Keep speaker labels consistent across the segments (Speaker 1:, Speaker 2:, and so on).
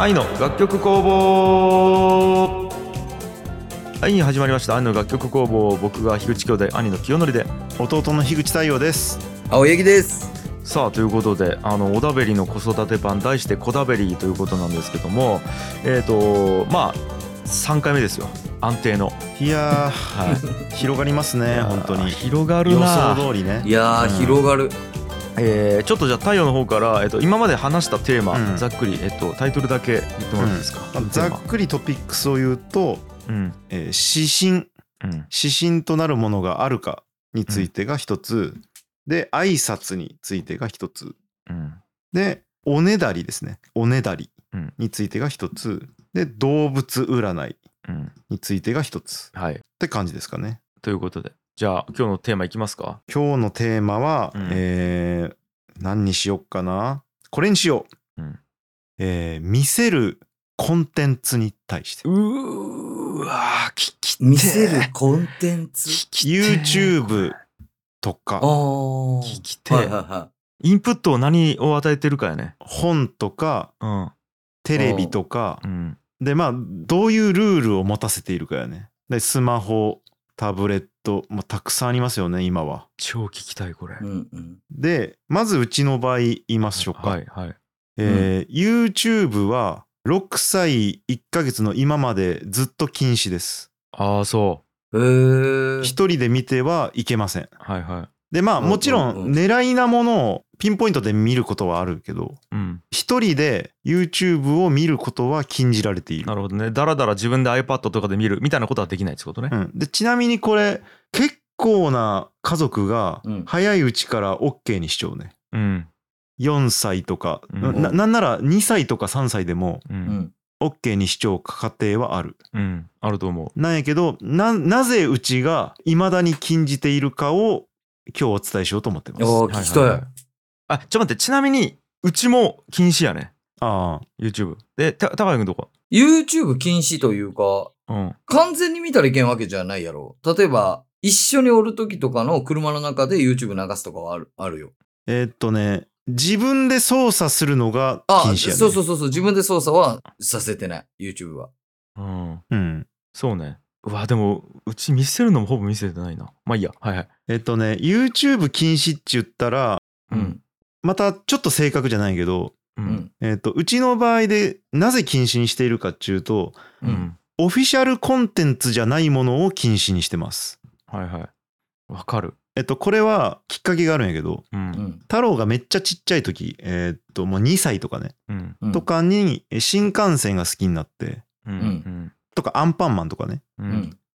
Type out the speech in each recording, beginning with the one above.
Speaker 1: 愛の楽曲工房。はい始まりました。愛の楽曲工房。僕が樋口兄弟兄の清則で。
Speaker 2: 弟の樋口太陽です。
Speaker 3: 青柳です。
Speaker 1: さあということであの小田ベリの子育て版題して「こだべり」ということなんですけどもえっ、とまあ3回目ですよ。安定の、
Speaker 2: いや
Speaker 1: はい、
Speaker 2: ー 広がりますね本当に。
Speaker 1: 広が
Speaker 2: 予
Speaker 1: るな
Speaker 2: 想通りね。
Speaker 3: いやー、
Speaker 2: うん。
Speaker 3: 広がる
Speaker 1: えーちょっとじゃあ太陽の方から、えっと今まで話したテーマ、
Speaker 2: うん。
Speaker 1: ざっくり、えっとタイトルだけ言ってもらっていいですか、
Speaker 2: まあざっくりトピックスを言うと、
Speaker 1: うん。
Speaker 2: えー指針。
Speaker 1: うん。
Speaker 2: 指針となるものがあるかについてが一つ、で挨拶についてが一つ。
Speaker 1: うん。
Speaker 2: でおねだりですね。おねだり
Speaker 1: うん。
Speaker 2: についてが一つ。で動物占い
Speaker 1: うん。
Speaker 2: についてが一つ。
Speaker 1: はい。
Speaker 2: って感じですかね。
Speaker 1: ということでじゃあ今日のテーマいきますか？
Speaker 2: 今日のテーマは、
Speaker 1: うん。
Speaker 2: えー何にしよっかな？これにしよう、
Speaker 1: うん。
Speaker 2: えー見せるコンテンツに対して。
Speaker 1: うーわー聞き
Speaker 3: 見せるコンテンツ？
Speaker 1: 聞きてー
Speaker 2: YouTube とか。
Speaker 1: 聞きてー。
Speaker 3: はいはいは
Speaker 1: インプットを何を与えてるかやね。
Speaker 2: 本とか
Speaker 1: うん。
Speaker 2: テレビとか。
Speaker 1: うん。
Speaker 2: でまあどういうルールを持たせているかやね。でスマホタブレット、まあ、たくさんありますよね今は。
Speaker 1: 超聞きたいこれ、
Speaker 3: いうんうん。
Speaker 2: でまずうちの場合言いましょうか、
Speaker 1: はいはい。
Speaker 2: えー YouTube は6歳1ヶ月の今までずっと禁止です。
Speaker 1: ああそ
Speaker 3: へえ
Speaker 2: 一人で見てはいけません。
Speaker 1: うはいはい。
Speaker 2: でまあ
Speaker 3: うん
Speaker 2: もちろ
Speaker 3: うん。うん
Speaker 2: ん狙いなものをピンポイントで見ることはあるけど
Speaker 1: うん。
Speaker 2: 一人で YouTube を見ることは禁じられている。
Speaker 1: なるほどね。だらだら自分で iPad とかで見るみたいなことはできないってことね。
Speaker 2: うん、でちなみにこれ結構な家族が
Speaker 3: うん。
Speaker 2: 早いうちから OK にしちゃうね。
Speaker 1: うん。
Speaker 2: 4歳とか、
Speaker 1: うん。
Speaker 2: ななんなら2歳とか3歳でも
Speaker 1: う
Speaker 3: うん。ん
Speaker 2: OK にしちゃう家庭はある。
Speaker 1: うん。あると思
Speaker 2: なんやけどななぜうちが未だに禁じているかを今日お伝えしようと思ってます。
Speaker 3: ああ
Speaker 1: う
Speaker 3: 聞きたい,、
Speaker 1: はははあちょっと待ってちなみにうちも禁止やね。
Speaker 2: ああ
Speaker 1: YouTube でた高井君どこ
Speaker 3: ？YouTube 禁止というか
Speaker 1: うん。
Speaker 3: 完全に見たらいけんわけじゃないやろ。例えば一緒におる時とかの車の中で YouTube 流すとかはあるあるよ。
Speaker 2: えーっとね自分で操作するのが
Speaker 3: あ、
Speaker 2: 禁止やね。
Speaker 3: そうそうそうそう自分で操作はさせてない YouTube は。
Speaker 1: うん。
Speaker 2: うん。
Speaker 1: そうね。うわでもうち見せるのもほぼ見せてないな。まあいいや。はいはい。
Speaker 2: えっとね YouTube 禁止って言ったら
Speaker 3: うん
Speaker 2: またちょっと正確じゃないけど
Speaker 1: う
Speaker 3: うん。ん
Speaker 2: えっとうちの場合でなぜ禁止にしているかっていうと
Speaker 1: うん、うん、
Speaker 2: オフィシャルコンテンツじゃないものを禁止にしてます。
Speaker 1: はいはい。わかる。
Speaker 2: えっとこれはきっかけがあるんやけど
Speaker 1: うん。
Speaker 3: うん
Speaker 2: 太郎がめっちゃちっちゃい時えっともう2歳とかね、
Speaker 1: うん。
Speaker 3: うん。
Speaker 2: とかにえ新幹線が好きになって
Speaker 1: うん。うん。
Speaker 2: とかアンパンマンとかね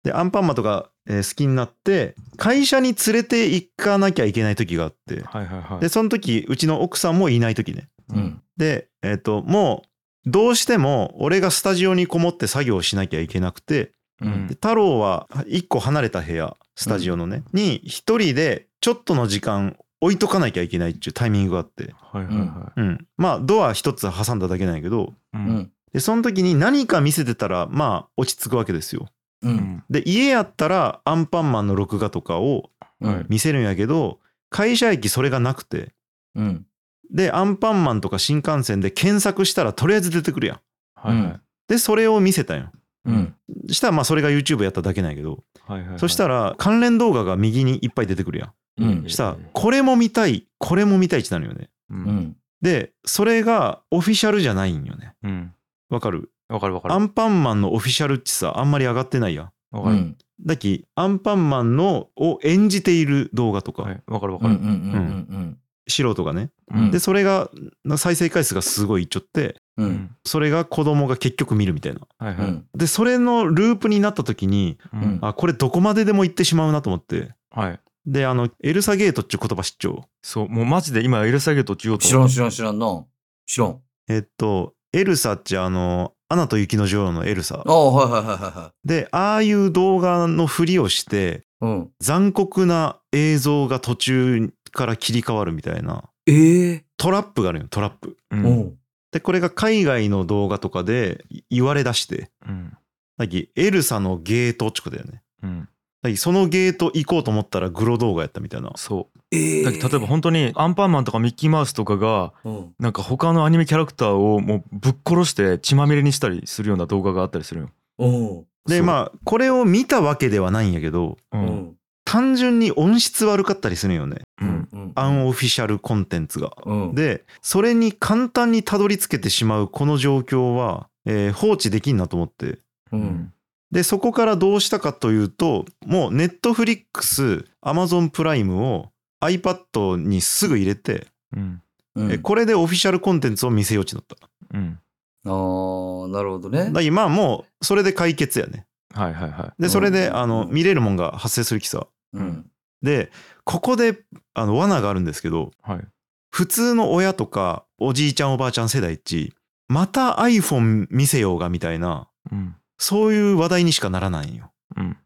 Speaker 2: でアンパンマンとかえー好きになって会社に連れて行かなきゃいけない時があって。
Speaker 1: はいはいはい。
Speaker 2: でその時うちの奥さんもいない時ね。
Speaker 3: うん。
Speaker 2: でえっともうどうしても俺がスタジオにこもって作業しなきゃいけなくて
Speaker 1: うん。
Speaker 2: で太郎は1個離れた部屋スタジオのね、に1人でちょっとの時間置いとかなきゃいけないっていうタイミングがあって、
Speaker 1: はいはいは
Speaker 2: うん、まあドア1つ挟んだだけなんやけど。
Speaker 1: い。う
Speaker 3: うんん。
Speaker 2: でその時に何か見せてたらまあ落ち着くわけですよ。
Speaker 3: う
Speaker 1: うんん
Speaker 2: で家やったらアンパンマンの録画とかを
Speaker 3: うん
Speaker 2: 見せるんやけど会社駅それがなくて
Speaker 3: うん
Speaker 2: でアンパンマンとか新幹線で検索したらとりあえず出てくるやん。
Speaker 1: はいはい
Speaker 2: でそれを見せたんよ。
Speaker 3: うん
Speaker 2: したらまあそれが YouTube やっただけなんやけど、
Speaker 1: はいはいはい。
Speaker 2: そしたら関連動画が右にいっぱい出てくるやん。
Speaker 3: うん
Speaker 2: したらこれも見たいこれも見たいってなるよね。
Speaker 1: う
Speaker 3: うんん
Speaker 2: でそれがオフィシャルじゃないんよね。
Speaker 1: うん。
Speaker 2: わかる？
Speaker 1: わかるわかる。
Speaker 2: アンパンマンのオフィシャルってさあんまり上がってないやん。
Speaker 1: わかる。
Speaker 3: うん
Speaker 2: だきアンパンマンのを演じている動画とか、
Speaker 1: はいわかるわかる。
Speaker 3: うんうんうん
Speaker 2: 素人がね。
Speaker 3: うん
Speaker 2: でそれが再生回数がすごいいっちょって
Speaker 3: う
Speaker 1: うんん
Speaker 2: それが子供が結局見るみたいな。
Speaker 1: はいはい。
Speaker 3: うん
Speaker 2: でそれのループになった時に
Speaker 1: うん
Speaker 2: あこれどこまででも行ってしまうなと思って
Speaker 1: はい。
Speaker 2: であのエルサゲートっていう言葉知っちゃう
Speaker 1: そうもうマジで今エルサゲートって言おうと
Speaker 3: 知らん知らん知らんな知らん
Speaker 2: えっとエルサってあの「アナと雪の女王」のエルサ。
Speaker 3: ああはいはいはいはいは
Speaker 2: でああいう動画のふりをして
Speaker 3: いうん。
Speaker 2: 残酷な映像が途中から切り替わるみたいな。
Speaker 3: ええ
Speaker 2: トラップがあるよトラップ。
Speaker 1: う。
Speaker 3: うん。ん
Speaker 2: でこれが海外の動画とかで言われだして。
Speaker 1: うん。
Speaker 2: だきエルサのゲートってことだよね。
Speaker 1: うん。
Speaker 2: そのゲート行こうと思ったらグロ動画やったみたいな
Speaker 1: そ
Speaker 3: え
Speaker 1: だ例えば本当にアンパンマンとかミッキーマウスとかが
Speaker 3: うん。
Speaker 1: なんか他のアニメキャラクターをもうぶっ殺して血まみれにしたりするような動画があったりするよ。
Speaker 3: うん。
Speaker 2: でまあこれを見たわけではないんやけど
Speaker 1: う。
Speaker 3: うんん。
Speaker 2: 単純に音質悪かったりするんよね
Speaker 1: うん。
Speaker 3: うん。
Speaker 2: アンオフィシャルコンテンツが。
Speaker 3: うん。
Speaker 2: でそれに簡単にたどり着けてしまうこの状況は、えー放置できんなと思って
Speaker 3: う。
Speaker 1: うんん。
Speaker 2: でそこからどうしたかというともうネットフリックスアマゾンプライムを iPad にすぐ入れて、
Speaker 1: うん。
Speaker 3: うん。
Speaker 2: えこれでオフィシャルコンテンツを見せようちなった。
Speaker 1: うん。
Speaker 3: ああ、なるほどね。
Speaker 2: だからまあもうそれで解決やね。
Speaker 1: はいはいはい。
Speaker 2: でそれで
Speaker 3: うん
Speaker 2: あの見れるもんが発生するきさ。
Speaker 3: うん。
Speaker 2: でここであの罠があるんですけど
Speaker 1: はい。
Speaker 2: 普通の親とかおじいちゃんおばあちゃん世代っちまた iPhone 見せようがみたいな
Speaker 1: うん。
Speaker 2: そういう話題にしかならないんよ。
Speaker 1: うん。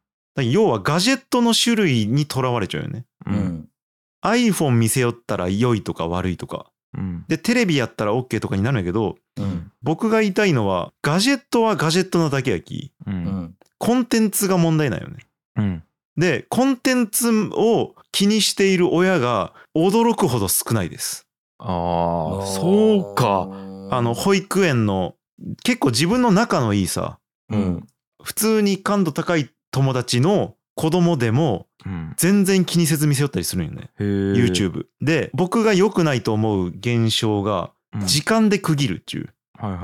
Speaker 2: 要はガジェットの種類にとらわれちゃうよね。
Speaker 1: う。
Speaker 3: うんん。
Speaker 2: iPhone 見せよったら良いとか悪いとか。
Speaker 1: うん。
Speaker 2: でテレビやったら OK とかになるんやけど
Speaker 3: うん。
Speaker 2: 僕が言いたいのはガジェットはガジェットなだけやき
Speaker 1: う。
Speaker 3: うんん。
Speaker 2: コンテンツが問題なんよね。
Speaker 1: うん。
Speaker 2: でコンテンツを気にしている親が驚くほど少ないです。
Speaker 1: ああ、そうか。。
Speaker 2: あの保育園の結構自分の仲のいいさ
Speaker 3: うん。
Speaker 2: 普通に感度高い友達の子供でも
Speaker 1: うん。
Speaker 2: 全然気にせず見せよったりするんよね。
Speaker 1: へえ。
Speaker 2: YouTube。で僕が良くないと思う現象が
Speaker 1: うん。
Speaker 2: 時間で区切るっちゅう。
Speaker 1: はいはい。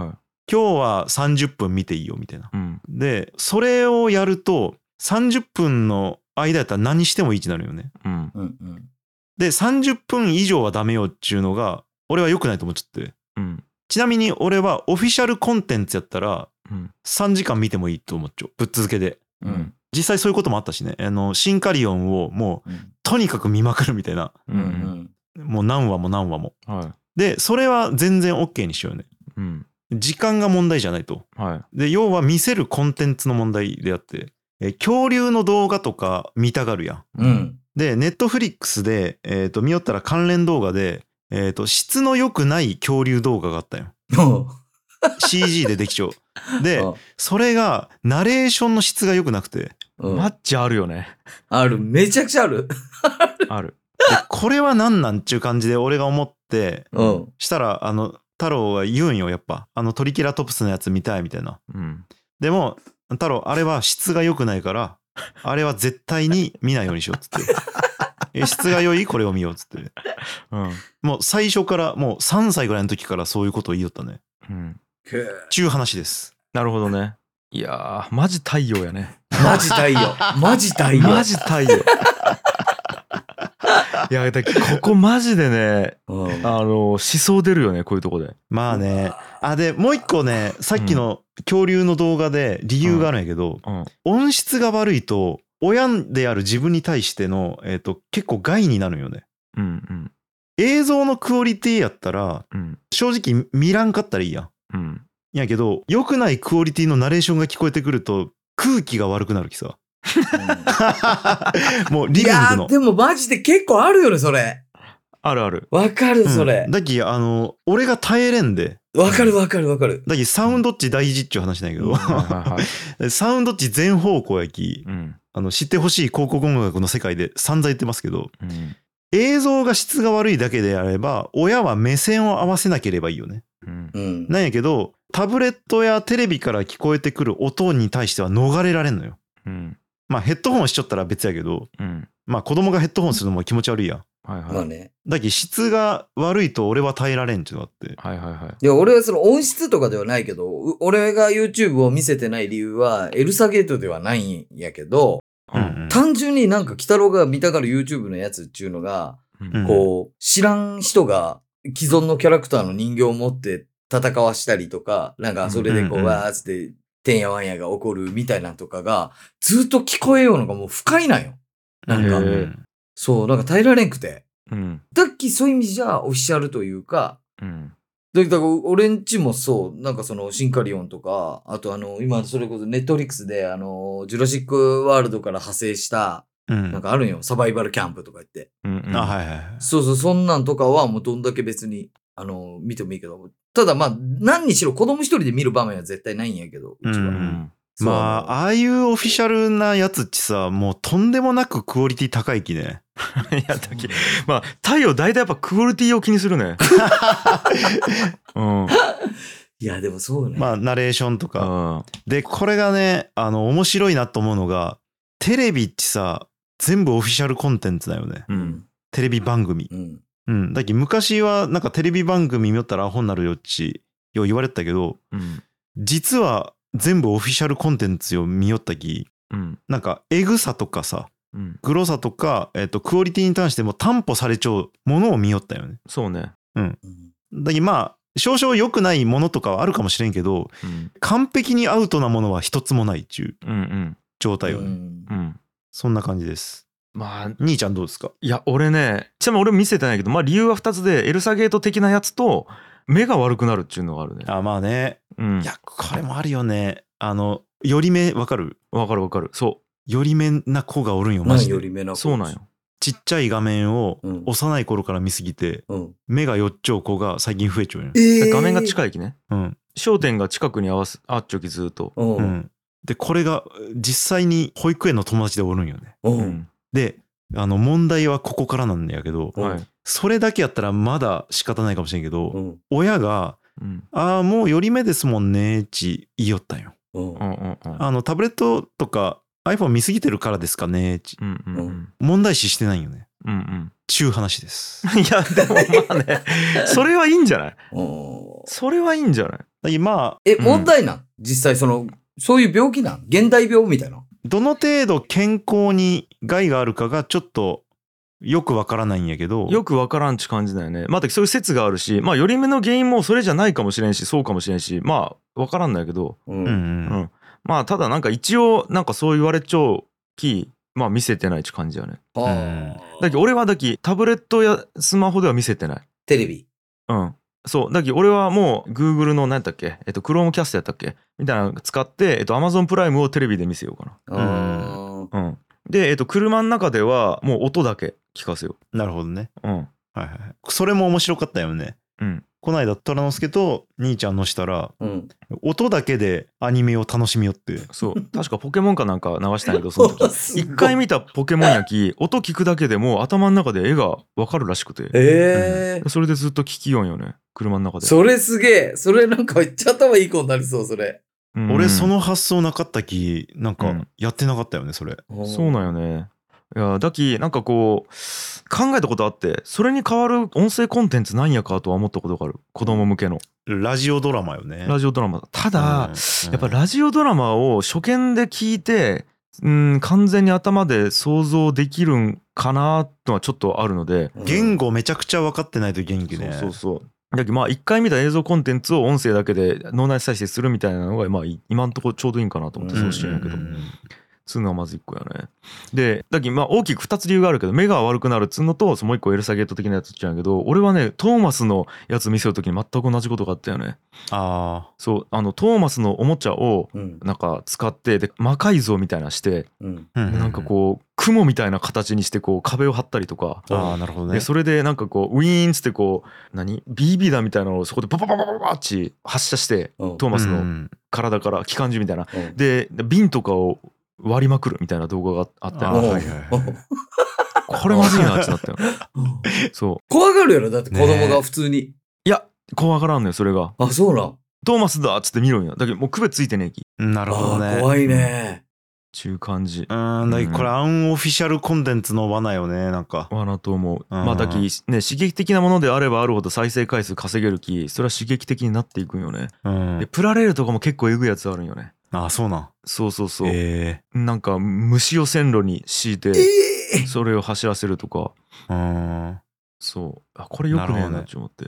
Speaker 2: 今日は30分見ていいよみたいな。
Speaker 1: うん。
Speaker 2: でそれをやると30分の間やったら何してもいいってなるよね。
Speaker 1: うん。
Speaker 3: うん。うん。
Speaker 2: で30分以上はダメよっちゅうのが俺は良くないと思っちゃって。
Speaker 1: うん。
Speaker 2: ちなみに俺はオフィシャルコンテンツやったら
Speaker 1: うん。
Speaker 2: 3時間見てもいいと思っちゃう。ぶっ続けで。
Speaker 3: うん。
Speaker 2: 実際そういうこともあったしね。あの、シンカリオンをもう
Speaker 3: うん。
Speaker 2: とにかく見まくるみたいな。
Speaker 1: う。
Speaker 3: うんん。
Speaker 2: もう何話も何話も。
Speaker 1: は
Speaker 2: で、それは全然 OK にしようね。
Speaker 1: い。うん。
Speaker 2: 時間が問題じゃないと。
Speaker 1: はい。
Speaker 2: で、要は見せるコンテンツの問題であって、え恐竜の動画とか見たがるやん。
Speaker 3: うん。
Speaker 2: で、ネットフリックスで、えっ、と、見よったら関連動画で、えっ、と、質の良くない恐竜動画があったよ。CG でできちゃう。で、それが、ナレーションの質が良くなくて、
Speaker 3: うん
Speaker 1: マッチあるよね。
Speaker 3: ある。めちゃくちゃある。
Speaker 1: ある。
Speaker 2: でこれは何なんちゅう感じで俺が思って、
Speaker 3: うん。
Speaker 2: したら、あの、太郎は言うんよ、やっぱ。あの、トリケラトプスのやつ見たいみたいな。
Speaker 1: うん。
Speaker 2: でも、太郎、あれは質が良くないから、あれは絶対に見ないようにしようっつって。え質が良い？これを見ようっつって。
Speaker 1: うん。
Speaker 2: もう最初から、もう3歳ぐらいの時からそういうことを言いよったね。
Speaker 1: うん。
Speaker 2: ちゅう話です。
Speaker 1: なるほどね。いやー、マジ太陽やね。
Speaker 3: マジ太陽。マジ太陽。
Speaker 1: マジ太陽。いや、だここマジでね、
Speaker 3: うん。
Speaker 1: あの、思想出るよね、こういうとこで。
Speaker 2: まあね。あ、で、もう一個ね、さっきの恐竜の動画で理由があるんやけど、
Speaker 1: うん。
Speaker 2: 音質が悪いと、親である自分に対しての、えっ、と、結構害になるんよね。
Speaker 1: うんうん。
Speaker 2: 映像のクオリティやったら、
Speaker 1: うん。
Speaker 2: 正直見らんかったらいいやん。
Speaker 1: うん。
Speaker 2: いやけど、良くないクオリティのナレーションが聞こえてくると、空気が悪くなるきさ。もうリビングの
Speaker 3: いやー。でもマジで結構あるよね、それ。
Speaker 1: あるある。
Speaker 3: わかる、それ
Speaker 2: うん。だき、あの、俺が耐えれんで、
Speaker 3: わかるわかるわかる。
Speaker 2: だき、サウンドっち大事っちゅう話なんやけど。サウンドっち全方向やき、
Speaker 1: うん。
Speaker 2: あの、知ってほしい広告音楽の世界で散々言ってますけど、
Speaker 1: うん。
Speaker 2: 映像が質が悪いだけであれば、親は目線を合わせなければいいよね。
Speaker 1: うん。
Speaker 3: うん。
Speaker 2: なんやけど、タブレットやテレビから聞こえてくる音に対しては逃れられんのよ。
Speaker 1: うん。
Speaker 2: まあヘッドホンしちゃったら別やけど、
Speaker 1: うん。
Speaker 2: まあ子供がヘッドホンするのも気持ち悪いやん。
Speaker 1: はいはい。
Speaker 3: まあね。
Speaker 2: だけど質が悪いと俺は耐えられんっていうのがあって。
Speaker 1: はいはいはい。
Speaker 3: いや、俺はその音質とかではないけど、う俺が YouTube を見せてない理由は、エルサゲートではないんやけど、
Speaker 1: う。
Speaker 2: うんん
Speaker 3: 単純になんか、鬼太郎が見たがる YouTube のやつっていうのが、
Speaker 1: うん
Speaker 3: こう、知らん人が既存のキャラクターの人形を持って戦わしたりとか、なんかそれでこう、
Speaker 2: うんうん
Speaker 3: わーっつって、てんやわんやが起こるみたいなとかが、ずっと聞こえようのがもう不快なんよ。なんか、そう、なんか耐えられんくて。
Speaker 1: うん。
Speaker 3: だっきそういう意味じゃオフィシャルというか、
Speaker 1: うん。
Speaker 3: だだから俺んちもそう、なんかそのシンカリオンとか、あとあの、今それこそネットフリックスであの、ジュラシックワールドから派生した、
Speaker 2: うん
Speaker 3: なんかあるんよ。サバイバルキャンプとか言って。
Speaker 1: うんうん。
Speaker 2: あ、はいはいはい。
Speaker 3: そうそう、そんなんとかはもうどんだけ別に、あの、見てもいいけど、ただまあ、何にしろ子供一人で見る場面は絶対ないんやけど、うちは。
Speaker 2: う
Speaker 1: うんん。
Speaker 3: そう
Speaker 2: まあ、ああいうオフィシャルなやつっちさ、もうとんでもなくクオリティ高いきね。
Speaker 1: い やだけ？まあ太陽大体やっぱクオリティを気にするね うん
Speaker 3: いや、でもそうね。
Speaker 2: まあナレーションとか。
Speaker 1: あ
Speaker 2: で、これがね、あの、面白いなと思うのが、テレビってさ、全部オフィシャルコンテンツだよね。
Speaker 1: うん
Speaker 2: テレビ番組。
Speaker 3: うん。
Speaker 2: うん。だけど昔はなんかテレビ番組見よったらアホになるよっち、よう言われてたけど、
Speaker 1: うん
Speaker 2: 実は全部オフィシャルコンテンツを見よったき、
Speaker 1: うん
Speaker 2: なんかエグさとかさ、
Speaker 1: うん。
Speaker 2: グロさとか、えっと、クオリティに関しても担保されちゃうものを見よったよね。
Speaker 1: そうね。
Speaker 3: うん。
Speaker 2: だまあ、少々良くないものとかはあるかもしれんけど、
Speaker 1: うん。
Speaker 2: 完璧にアウトなものは一つもないっていう
Speaker 1: うんうん。
Speaker 2: 状態よね。
Speaker 3: うん。
Speaker 1: うん。
Speaker 2: そんな感じです。
Speaker 1: まあ
Speaker 2: 兄ちゃんどうですか？
Speaker 1: いや俺ねちなみに俺見せてないけどまあ理由は2つでエルサゲート的なやつと目が悪くなるっていうのがあるね。
Speaker 2: あ、まあね。
Speaker 1: うん。
Speaker 2: いや、これもあるよね。あの、より目わかる？
Speaker 1: わかるわかる。そ
Speaker 2: より目な子がおるんよ、マジで。
Speaker 3: 何より目な
Speaker 1: うそうなんよ
Speaker 2: ちっちゃい画面を
Speaker 3: うん
Speaker 2: 幼い頃から見すぎて、
Speaker 3: うん。
Speaker 2: 目がよっちょう子が最近増えちゃうよ。
Speaker 3: え
Speaker 1: 画面が
Speaker 3: い。
Speaker 1: 近いきね
Speaker 2: うん。
Speaker 1: 焦点が近くに合わすあっちょきずっと
Speaker 3: う。
Speaker 2: うんん。で、これが実際に保育園の友達でおるんよね。
Speaker 3: う。
Speaker 1: うんん
Speaker 2: で、あの問題はここからなんやけど、
Speaker 3: うん
Speaker 1: はい
Speaker 2: それだけやったらまだ仕方ないかもしれんけど、
Speaker 3: うん。
Speaker 2: 親が、
Speaker 1: うん
Speaker 2: ああ、もうより目ですもんね、ち言いよったんよ。
Speaker 3: うん
Speaker 1: うんうんうん
Speaker 2: あの、タブレットとか iPhone 見すぎてるからですかね、ち
Speaker 1: うんうんうん。
Speaker 2: 問題視してないよね。
Speaker 1: うん
Speaker 2: ちゅう話です。
Speaker 1: う んいやでもまあね。それはいいんじゃない？
Speaker 3: うん
Speaker 1: それはいいんじゃない？
Speaker 2: だけどまあ、
Speaker 3: え、
Speaker 1: うん
Speaker 3: 問題なん？実際その、そういう病気なん？現代病みたいな？
Speaker 2: どの程度健康に害があるかがちょっとよくわからないんやけど、
Speaker 1: よくわからんち感じだよね。まあそういう説があるしまあより目の原因もそれじゃないかもしれんしそうかもしれんしまあわからんないけど。
Speaker 3: う。
Speaker 2: うんん。
Speaker 1: う
Speaker 2: うん
Speaker 1: んまあただなんか一応なんかそう言われちゃうきまあ見せてないち感じやね。
Speaker 3: あ
Speaker 1: だけど俺はだきタブレットやスマホでは見せてない。
Speaker 3: テレビ。
Speaker 1: うん。そう。だけど俺はもう Google の何だっけ？えっと Chromecast やったっけ？みたいなの使ってえっと Amazon プライムをテレビで見せようか
Speaker 3: あ
Speaker 1: なうん。でえっと車の中ではもう音だけ聞かせよ
Speaker 2: なるほどね。
Speaker 1: ううん。
Speaker 2: はいはいはい。それも面白かったよね。
Speaker 1: うん
Speaker 2: こないだ虎之助と兄ちゃんのしたら、
Speaker 3: ーうん。
Speaker 2: 音だけでアニメを楽しみよって。
Speaker 1: そう確かポケモンかなんか流したんやけどその時 一回見たポケモンやき音聞くだけでもう頭の中で絵がわかるらしくて
Speaker 3: ええ。
Speaker 1: それでずっと聞きよんよね車の中で
Speaker 3: それすげえ。それなんかめっちゃ頭いい子になりそう、それ。
Speaker 1: うん
Speaker 2: 俺その発想なかったき、なんか
Speaker 1: うん
Speaker 2: やってなかったよね、それ。
Speaker 1: そうなんよねいやだきなんかこう考えたことあってそれに代わる音声コンテンツなんやかとは思ったことがある。子供向けの。
Speaker 2: ラジオドラマよね。
Speaker 1: ラジオドラマ。ただ、
Speaker 2: うん。
Speaker 1: やっぱラジオドラマを初見で聞いてうん完全に頭で想像できるんかなとはちょっとあるので、
Speaker 2: 言語めちゃくちゃ分かってないと元気ね。
Speaker 1: そうそうそう。だけどまあ一回見た映像コンテンツを音声だけで脳内再生するみたいなのがまあい今んところちょうどいいんかなと思って
Speaker 3: うん。
Speaker 1: そうしてるんやけど、
Speaker 2: うんうんうん
Speaker 1: つうのはまず一個やね。で、だけどまあ大きく2つ理由があるけど、目が悪くなるっつうのと、そのもう一個エルサゲート的なやつっちゃうんやけど、俺はね、トーマスのやつ見せるときに全く同じことがあったよね。
Speaker 2: あ
Speaker 1: そう、あの、トーマスのおもちゃを
Speaker 3: うん。
Speaker 1: なんか使って、で、魔改造みたいなして、
Speaker 3: うん。
Speaker 2: あ。
Speaker 1: なんかこう、雲みたいな形にしてこう壁を張ったりとか、
Speaker 2: ああ、なるほどね
Speaker 1: で。それでなんかこうウィーンっつってこう何？BB 弾みたいなのをそこでパパパパパパッチ発射して
Speaker 3: うん
Speaker 1: トーマスの
Speaker 2: うん
Speaker 1: 体から機関銃みたいな
Speaker 3: うん
Speaker 1: で瓶とかを割りまくるみたいな動画があったよ
Speaker 2: あはいはいはい。
Speaker 1: これまずいなってなったよ
Speaker 3: うん
Speaker 1: そう。
Speaker 3: 怖がるやろだって子供が普通に。
Speaker 1: いや怖がらんのよそれが。
Speaker 3: あ、そうなん。
Speaker 1: トーマスだっつって見ろんよ。だけどもう区別ついてねえき
Speaker 2: なるほどね。
Speaker 3: 怖いね。
Speaker 1: ちゅう感じ
Speaker 2: うん、だけどこれアンオフィシャルコンテンツの罠よね、なんか。
Speaker 1: 罠と思う。
Speaker 2: うん。
Speaker 1: まあだきね刺激的なものであればあるほど再生回数稼げるきそれは刺激的になっていくんよね。
Speaker 2: うん。
Speaker 1: で。プラレールとかも結構えぐいやつあるんよね
Speaker 2: ああ、そうなん。
Speaker 1: そうそうそう、
Speaker 2: え。
Speaker 1: なんか虫を線路に敷いて
Speaker 3: ええ。
Speaker 1: それを走らせるとか。
Speaker 2: えうん。
Speaker 1: そう。あこれよくねえ
Speaker 2: なるほどね。
Speaker 1: なって思って。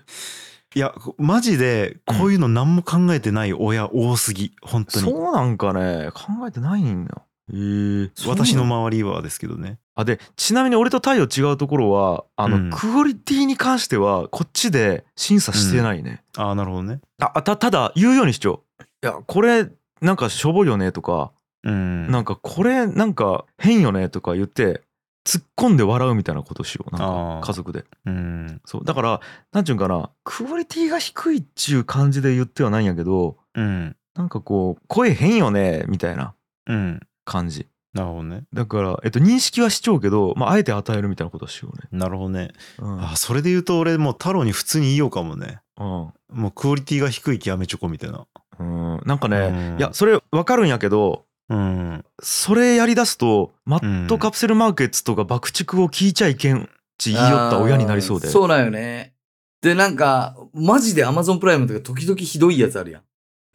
Speaker 2: いや、マジで、こういうの何も考えてない親多すぎ。本当に。
Speaker 1: そうなんかね。考えてないんだ。へえ。
Speaker 2: 私の周りはですけどね。
Speaker 1: あでちなみに俺と太陽違うところはあの、
Speaker 2: うん。
Speaker 1: クオリティに関してはこっちで審査してないね、
Speaker 2: ああ、なるほどね。
Speaker 1: ああたただ言うようにしちゃういやこれなんかしょぼいよねとか、
Speaker 2: うん。
Speaker 1: なんかこれなんか変よねとか言って突っ込んで笑うみたいなことしようなん
Speaker 2: あ
Speaker 1: か
Speaker 2: ー
Speaker 1: 家族で
Speaker 2: うん。
Speaker 1: そうだからなんちゅうんかなクオリティが低いっちゅう感じで言ってはないんやけど
Speaker 2: うん。
Speaker 1: なんかこう声変よねみたいな
Speaker 2: うん。
Speaker 1: 感じ
Speaker 2: なるほどね
Speaker 1: だから、えっと、認識はしちゃうけど、まあ、あえて与えるみたいなことはしようね。
Speaker 2: なるほどね
Speaker 1: うん。
Speaker 2: あそれで言うと俺もう太郎に普通に言いようかもね
Speaker 1: うん
Speaker 2: もうクオリティが低い極めチョコみたいな
Speaker 1: うん、なんか
Speaker 2: う
Speaker 1: ね、
Speaker 2: ん
Speaker 1: いや、それ分かるんやけど、
Speaker 2: うん
Speaker 1: それやりだすと、マットカプセルマーケッツとか爆竹を聞いちゃいけんち言いよった親になりそうで。
Speaker 3: そうなんよね。で、なんか、マジで Amazon プライムとか時々ひどいやつあるやん。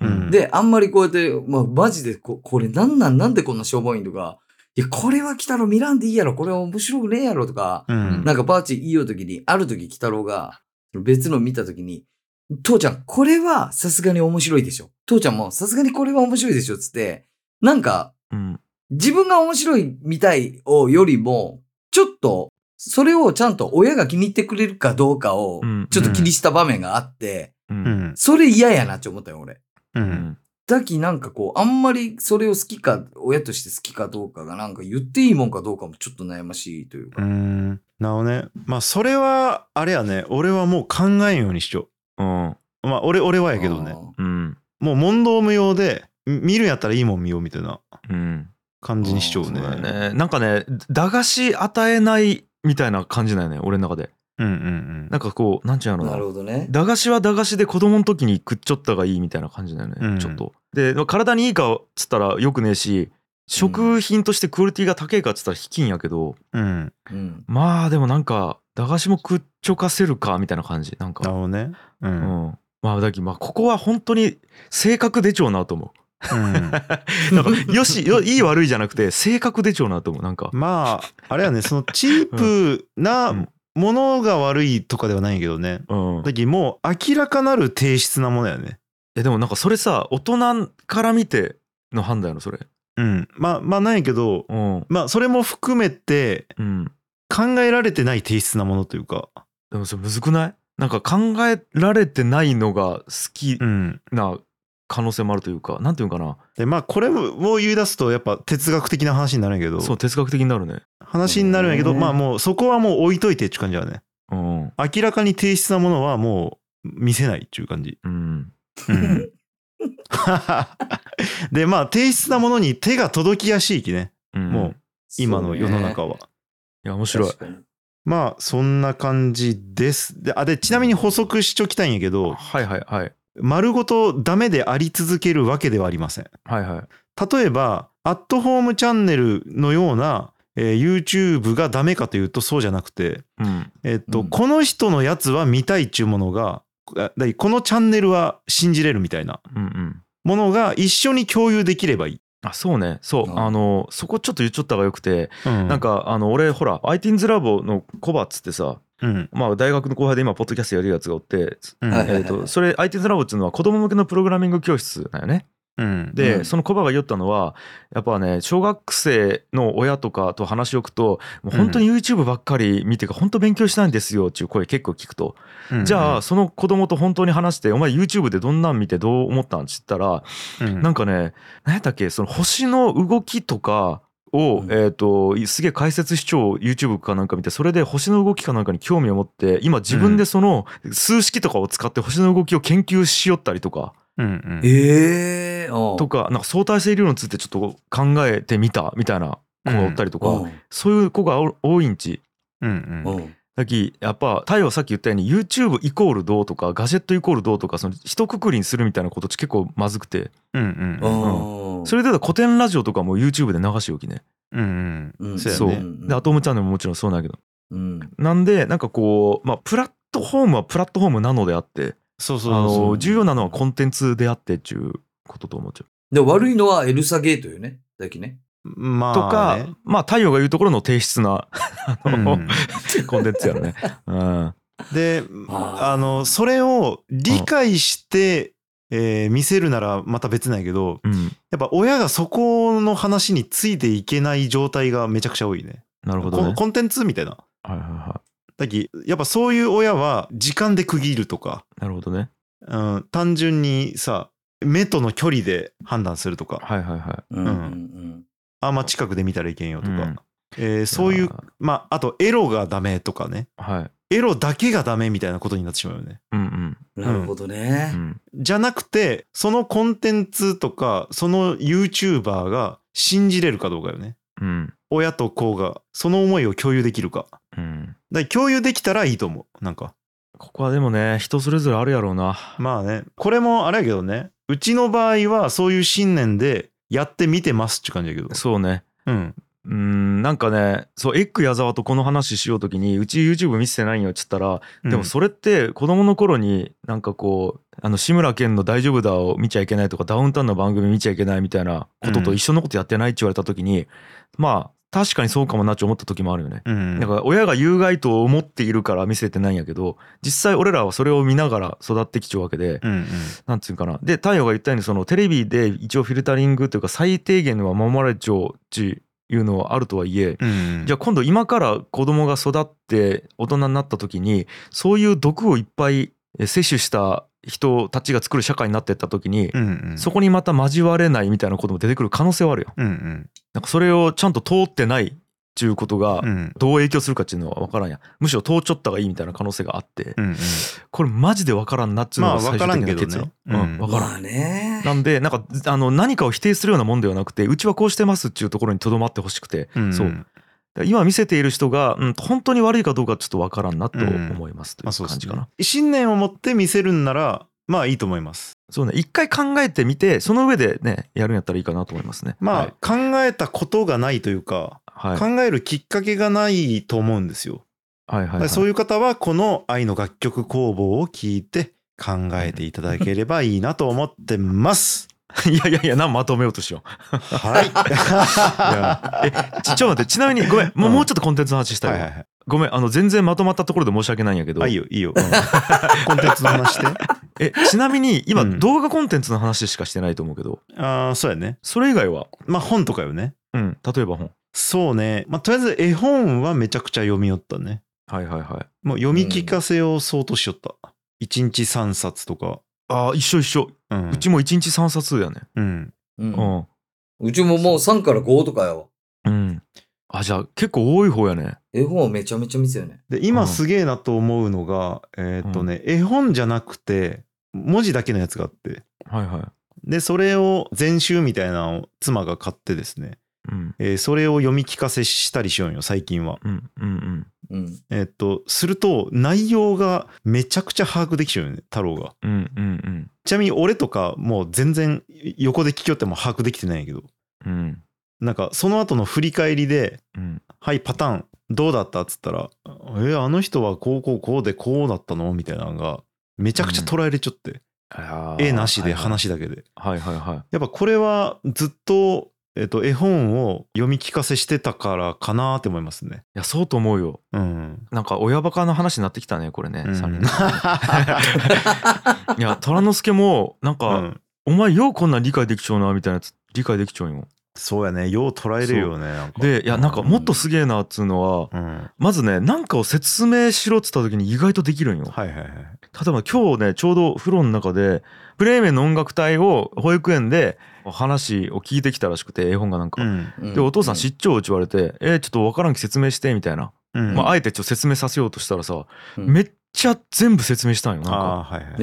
Speaker 2: うん
Speaker 3: で、あんまりこうやって、まあ、マジでこ、これなんなん、なんでこんなしょぼいんとか、いや、これは来たろ、見らんでいいやろ、これは面白くねえやろとか、
Speaker 2: うん
Speaker 3: なんかパーチ言いようときに、ある時、鬼太郎が、別の見たときに、父ちゃん、これはさすがに面白いでしょ。父ちゃんもさすがにこれは面白いでしょ、つって、なんか、
Speaker 1: うん。
Speaker 3: 自分が面白いみたいをよりも、ちょっと、それをちゃんと親が気に入ってくれるかどうかを
Speaker 1: うん、
Speaker 3: ちょっと気にした場面があって、
Speaker 1: う。
Speaker 2: うんん
Speaker 3: それ嫌やなって思ったよ、俺。
Speaker 2: う
Speaker 1: うんん。
Speaker 3: だきなんかこう、あんまりそれを好きか、親として好きかどうかがなんか言っていいもんかどうかもちょっと悩ましいという
Speaker 2: う
Speaker 3: か。
Speaker 2: んなるほどねまあそれはあれやね俺はもう考えんようにしちゃう
Speaker 1: うん。
Speaker 2: まあ俺俺はやけどね
Speaker 1: うん。
Speaker 2: もう問答無用でみ見るんやったらいいもん見ようみたいな
Speaker 1: うん。
Speaker 2: 感じにしちゃうね
Speaker 1: だよね。なんかね、駄菓子与えないみたいな感じだよね、俺の中で。
Speaker 2: うんうん
Speaker 1: なんかこう、なんちゅうの
Speaker 3: なる
Speaker 1: な。
Speaker 3: ほどね。
Speaker 1: 駄菓子は駄菓子で子供の時に食っちょったがいいみたいな感じだよね、
Speaker 2: うん
Speaker 1: ちょっと。で、体にいいかっつったらよくねえし、食品としてクオリティが高いかっつったら低いんやけど、
Speaker 2: うんうん
Speaker 3: うん。
Speaker 1: まあでもなんか、駄菓子も食っちょかせるかみたいな感じ。なん
Speaker 2: なる
Speaker 1: か。
Speaker 2: ほどねう
Speaker 1: うんん。まあだけどまあここは本当に性格出ちゃうなと思
Speaker 2: う。
Speaker 1: なんかよしよいい悪いじゃなくて性格出ちゃうなと思うなんか。
Speaker 2: まああれやねそのチープ
Speaker 1: うん
Speaker 2: なものが悪いとかではないけどね
Speaker 1: うん。
Speaker 2: だけどもう明らかなる低質なものやね
Speaker 1: えでもなんかそれさ大人から見ての判断やろそれ。
Speaker 2: うんまあまあなんやけど
Speaker 1: うん。
Speaker 2: まあそれも含めて
Speaker 1: うん。
Speaker 2: 考えられてない低質なものというか。
Speaker 1: でもそれむずくない？なんか考えられてないのが好き
Speaker 2: うん。
Speaker 1: な可能性もあるというか、なんていうのかな？
Speaker 2: でまあこれを言い出すとやっぱ哲学的な話になるんやけど。
Speaker 1: そう哲学的になるね。
Speaker 2: 話になるんやけど
Speaker 3: ね
Speaker 2: まあもうそこはもう置いといてって感じだね。
Speaker 1: うん。
Speaker 2: 明らかに低質なものはもう見せないっていう感じ。
Speaker 1: うん。
Speaker 2: うん。でまあ低質なものに手が届きやすいきね。
Speaker 1: うん、
Speaker 2: もう今の世の中は、
Speaker 1: いや面白い
Speaker 2: まあそんな感じですであでちなみに補足しちょきたいんやけど
Speaker 1: はいはいはい
Speaker 2: 丸ごとダメであり続けるわけではありません
Speaker 1: はいはい。
Speaker 2: 例えばアットホームチャンネルのような、えー YouTube がダメかというとそうじゃなくて、
Speaker 1: うん。
Speaker 2: えっと
Speaker 3: うん
Speaker 2: この人のやつは見たいっちゅうものがこのチャンネルは信じれるみたいな。ものが一緒に共有できればいい。
Speaker 1: あそうね。そう、
Speaker 3: うん。
Speaker 1: あのそこちょっと言っちゃった方がよくて、
Speaker 2: うん、
Speaker 1: なん、かあの俺ほら ITINS ラボのコバっつってさ
Speaker 2: うん。
Speaker 1: まあ大学の後輩で今ポッドキャストやるやつがおって、
Speaker 2: うん。
Speaker 3: はい
Speaker 1: えー、とそれ ITINS ラボっていうのは子供向けのプログラミング教室だよね。
Speaker 2: うん、
Speaker 1: で、
Speaker 3: うん。
Speaker 1: そのコバが言ったのはやっぱね小学生の親とかと話を置くともう本当に YouTube ばっかり見てか本当勉強したいんですよっていう声結構聞くと、
Speaker 2: うん
Speaker 1: じゃあ、その子供と本当に話して「お前 YouTube でどんなん見てどう思ったん?」って言ったら
Speaker 2: うん。
Speaker 1: なんかね何やったっけその星の動きとかを、
Speaker 3: うん。
Speaker 1: えー、とすげえ解説視聴 YouTube かなんか見てそれで星の動きかなんかに興味を持って今自分でその数式とかを使って星の動きを研究しよったりとか
Speaker 2: うんうん。
Speaker 3: え。えー。
Speaker 1: とかなんか相対性理論についてちょっと考えてみたみたいな子がおったりとか、
Speaker 3: うん。
Speaker 1: そういう子がお多いんち。
Speaker 2: うん。うん。
Speaker 3: うん
Speaker 1: だきやっぱ太陽さっき言ったように YouTube イコールどうとかガジェットイコールどうとかその一括りにするみたいなことって結構まずくて。
Speaker 2: うんうん
Speaker 3: うん。
Speaker 1: それで古典ラジオとかも YouTube で流し置きね。
Speaker 2: うん
Speaker 3: うん。
Speaker 1: そう。でアトムチャンネルももちろんそうなんだけど。
Speaker 3: うん。
Speaker 1: なんでなんかこうまあプラットフォームはプラットフォームなのであって
Speaker 2: そうそう
Speaker 1: あの重要なのはコンテンツであってっていうことと思っちゃう。
Speaker 3: で、悪いのはエルサゲートよね。だきね。
Speaker 2: まあ
Speaker 1: とか
Speaker 2: ね
Speaker 1: まあ太陽が言うところの低質な コンテンツやろね。うん
Speaker 2: で
Speaker 3: あ
Speaker 2: のそれを理解して、えー見せるならまた別なんやけど
Speaker 1: うん、
Speaker 2: やっぱ親がそこの話についていけない状態がめちゃくちゃ多いね。
Speaker 1: なるほどね。
Speaker 2: ココンテンツみたいな。
Speaker 1: はいはいは
Speaker 2: だきやっぱそういう親は時間で区切るとか、
Speaker 1: い。なるほどね。
Speaker 2: うん、単純にさ目との距離で判断するとか
Speaker 1: はいはいは
Speaker 3: うんうん
Speaker 2: あんま近くで見たらいけんよとか、
Speaker 1: うん
Speaker 2: えー
Speaker 1: い。
Speaker 2: そういう
Speaker 1: や
Speaker 2: まああとエロがダメとかね
Speaker 1: はい。
Speaker 2: エロだけがダメみたいなことになってしまうよね。
Speaker 1: うんうん
Speaker 3: うん。なるほどね
Speaker 1: う。ん。
Speaker 2: じゃなくてそのコンテンツとかその YouTuber が信じれるかどうかよね。
Speaker 1: ううん
Speaker 2: 親と子がその思いを共有できるか
Speaker 1: うん。
Speaker 2: ら共有できたらいいと思う。なんか。
Speaker 1: ここはでもね人それぞれあるやろうな。
Speaker 2: まあね。これもあれやけどね。うちの場合はそういう信念でやってみてますって感じやけど。
Speaker 1: そうね。
Speaker 2: うん。
Speaker 1: うーんなんかねそうエッグ矢沢とこの話しようときにうち YouTube 見せてないんよっつったら、でもそれって子供の頃になんかこうあの志村けんの「大丈夫だ」を見ちゃいけないとかダウンタウンの番組見ちゃいけないみたいなことと一緒のことやってないって言われた時に、まあ確かにそうかもなって思った時もあるよね。
Speaker 2: うん。
Speaker 1: だから親が有害と思っているから見せてないんやけど実際俺らはそれを見ながら育ってきちゃうわけで、
Speaker 2: うんうん。
Speaker 1: なんつうかな。で太陽が言ったようにそのテレビで一応フィルタリングというか最低限のは守られちゃうっていうのはあるとはいえ、
Speaker 2: うん。
Speaker 1: じゃあ今度今から子供が育って大人になった時にそういう毒をいっぱいえ摂取した人たちが作る社会になってった時に、
Speaker 2: うんうん。
Speaker 1: そこにまた交われないみたいなことも出てくる可能性はあるよ。
Speaker 2: うんうん。
Speaker 1: なんかそれをちゃんと通ってないっていうことが
Speaker 2: うん
Speaker 1: どう影響するかっていうのは分からんやむしろ通っちゃったがいいみたいな可能性があって。
Speaker 2: うんうん。
Speaker 1: これマジで分からんなっつうのが最終的な結論、
Speaker 2: まあ分からんけどね。うん。
Speaker 1: うん分からん。
Speaker 3: まあね。
Speaker 1: なんでなんかあの何かを否定するようなもんではなくてうちはこうしてますっていうところにとどまってほしくて、
Speaker 2: うん
Speaker 1: そうだから今見せている人が、うん、本当に悪いかどうかちょっと分からんなと思いますとい
Speaker 2: まあ
Speaker 1: う感じかな。
Speaker 2: 信念を持って見せるんならまあいいと思います
Speaker 1: そうね一回考えてみてその上でねやるんやったらいいかなと思いますね。
Speaker 2: まあ、
Speaker 1: はい
Speaker 2: 考えたことがないというか、
Speaker 1: はい
Speaker 2: 考えるきっかけがないと思うんですよ。
Speaker 1: はいはいはい
Speaker 2: そういう方はこの愛の楽曲工房を聞いて考えていただければいいなと思ってます。
Speaker 1: いやいやいや何まとめようとしよう。
Speaker 2: はい。
Speaker 1: いやえちちょっと待ってちなみにごめんもう,、
Speaker 2: うん
Speaker 1: もうちょっとコンテンツの話したいわ、
Speaker 2: はいはいはい。
Speaker 1: ごめんあの全然まとまったところで申し訳ないんやけど、
Speaker 2: あいいよいいよ。コンテンツの話して。
Speaker 1: えちなみに今、
Speaker 2: うん
Speaker 1: 動画コンテンツの話しかしてないと思うけど
Speaker 2: ああそうやね。
Speaker 1: それ以外は？
Speaker 2: まあ本とかよね。
Speaker 1: うん例えば本
Speaker 2: そうね。まあとりあえず絵本はめちゃくちゃ読み寄ったね。
Speaker 1: はいはいはい
Speaker 2: もう読み聞かせを相当しよった。1日3冊とか。
Speaker 1: ああ一緒一緒、
Speaker 2: う。
Speaker 1: うんちも1日3冊やね
Speaker 2: うん。
Speaker 3: う。
Speaker 1: うんん
Speaker 3: うちももう3から5とかよ。
Speaker 1: うんあじゃあ結構多い方やね
Speaker 3: 絵本はめちゃめちゃ見せよね。
Speaker 2: で
Speaker 1: うん
Speaker 2: 今すげえなと思うのが、えーっとね、絵本じゃなくて文字だけのやつがあって
Speaker 1: はいはい
Speaker 2: でそれを全集みたいなのを妻が買ってですね、
Speaker 1: うん
Speaker 2: えーそれを読み聞かせしたりしようよ最近は。
Speaker 1: うんうん
Speaker 3: うん。
Speaker 2: えーっとすると内容がめちゃくちゃ把握できちゃうよね太郎が。
Speaker 1: うんうんうん
Speaker 2: ちなみに俺とかもう全然横で聞きよっても把握できてないんやけど
Speaker 1: うん
Speaker 2: なんかその後の振り返りで
Speaker 1: うん「
Speaker 2: はいパターンどうだった?」っつったら「えーあの人はこうこうこうでこうだったの?」みたいなのがめちゃくちゃ捉えれちゃって。
Speaker 1: あー
Speaker 2: 絵なしで
Speaker 1: はいはい
Speaker 2: 話だけで。
Speaker 1: はいはいはい
Speaker 2: やっぱこれはずっと、えっと、絵本を読み聞かせしてたからかなって思いますね。
Speaker 1: いやそうと思うよ
Speaker 2: うん。
Speaker 1: なんか親バカの話になってきたねこれね、
Speaker 2: うん
Speaker 1: 三人 いや虎之助もなんか、
Speaker 2: うん
Speaker 1: お前ようこんなん理解できちゃうなみたいなやつ理解できちゃうよ
Speaker 2: そうやね。よう捉えれるよね。
Speaker 1: でいやなんかもっとすげえなっつうのは
Speaker 2: うん。
Speaker 1: まずねなんかを説明しろっつった時に意外とできるんよ
Speaker 2: はいはいはい。
Speaker 1: 例えば今日ねちょうど風呂の中でブレーメンの音楽隊を保育園で話を聞いてきたらしくて絵本がなんか、でお父さん失調打ち言われて「えーちょっと分からんき説明して」みたいな、
Speaker 2: うん。
Speaker 1: まあ、あえてちょっと説明させようとしたらさ、
Speaker 3: うん。
Speaker 1: めっちゃ全部説明したんよなんか。
Speaker 2: はいはい。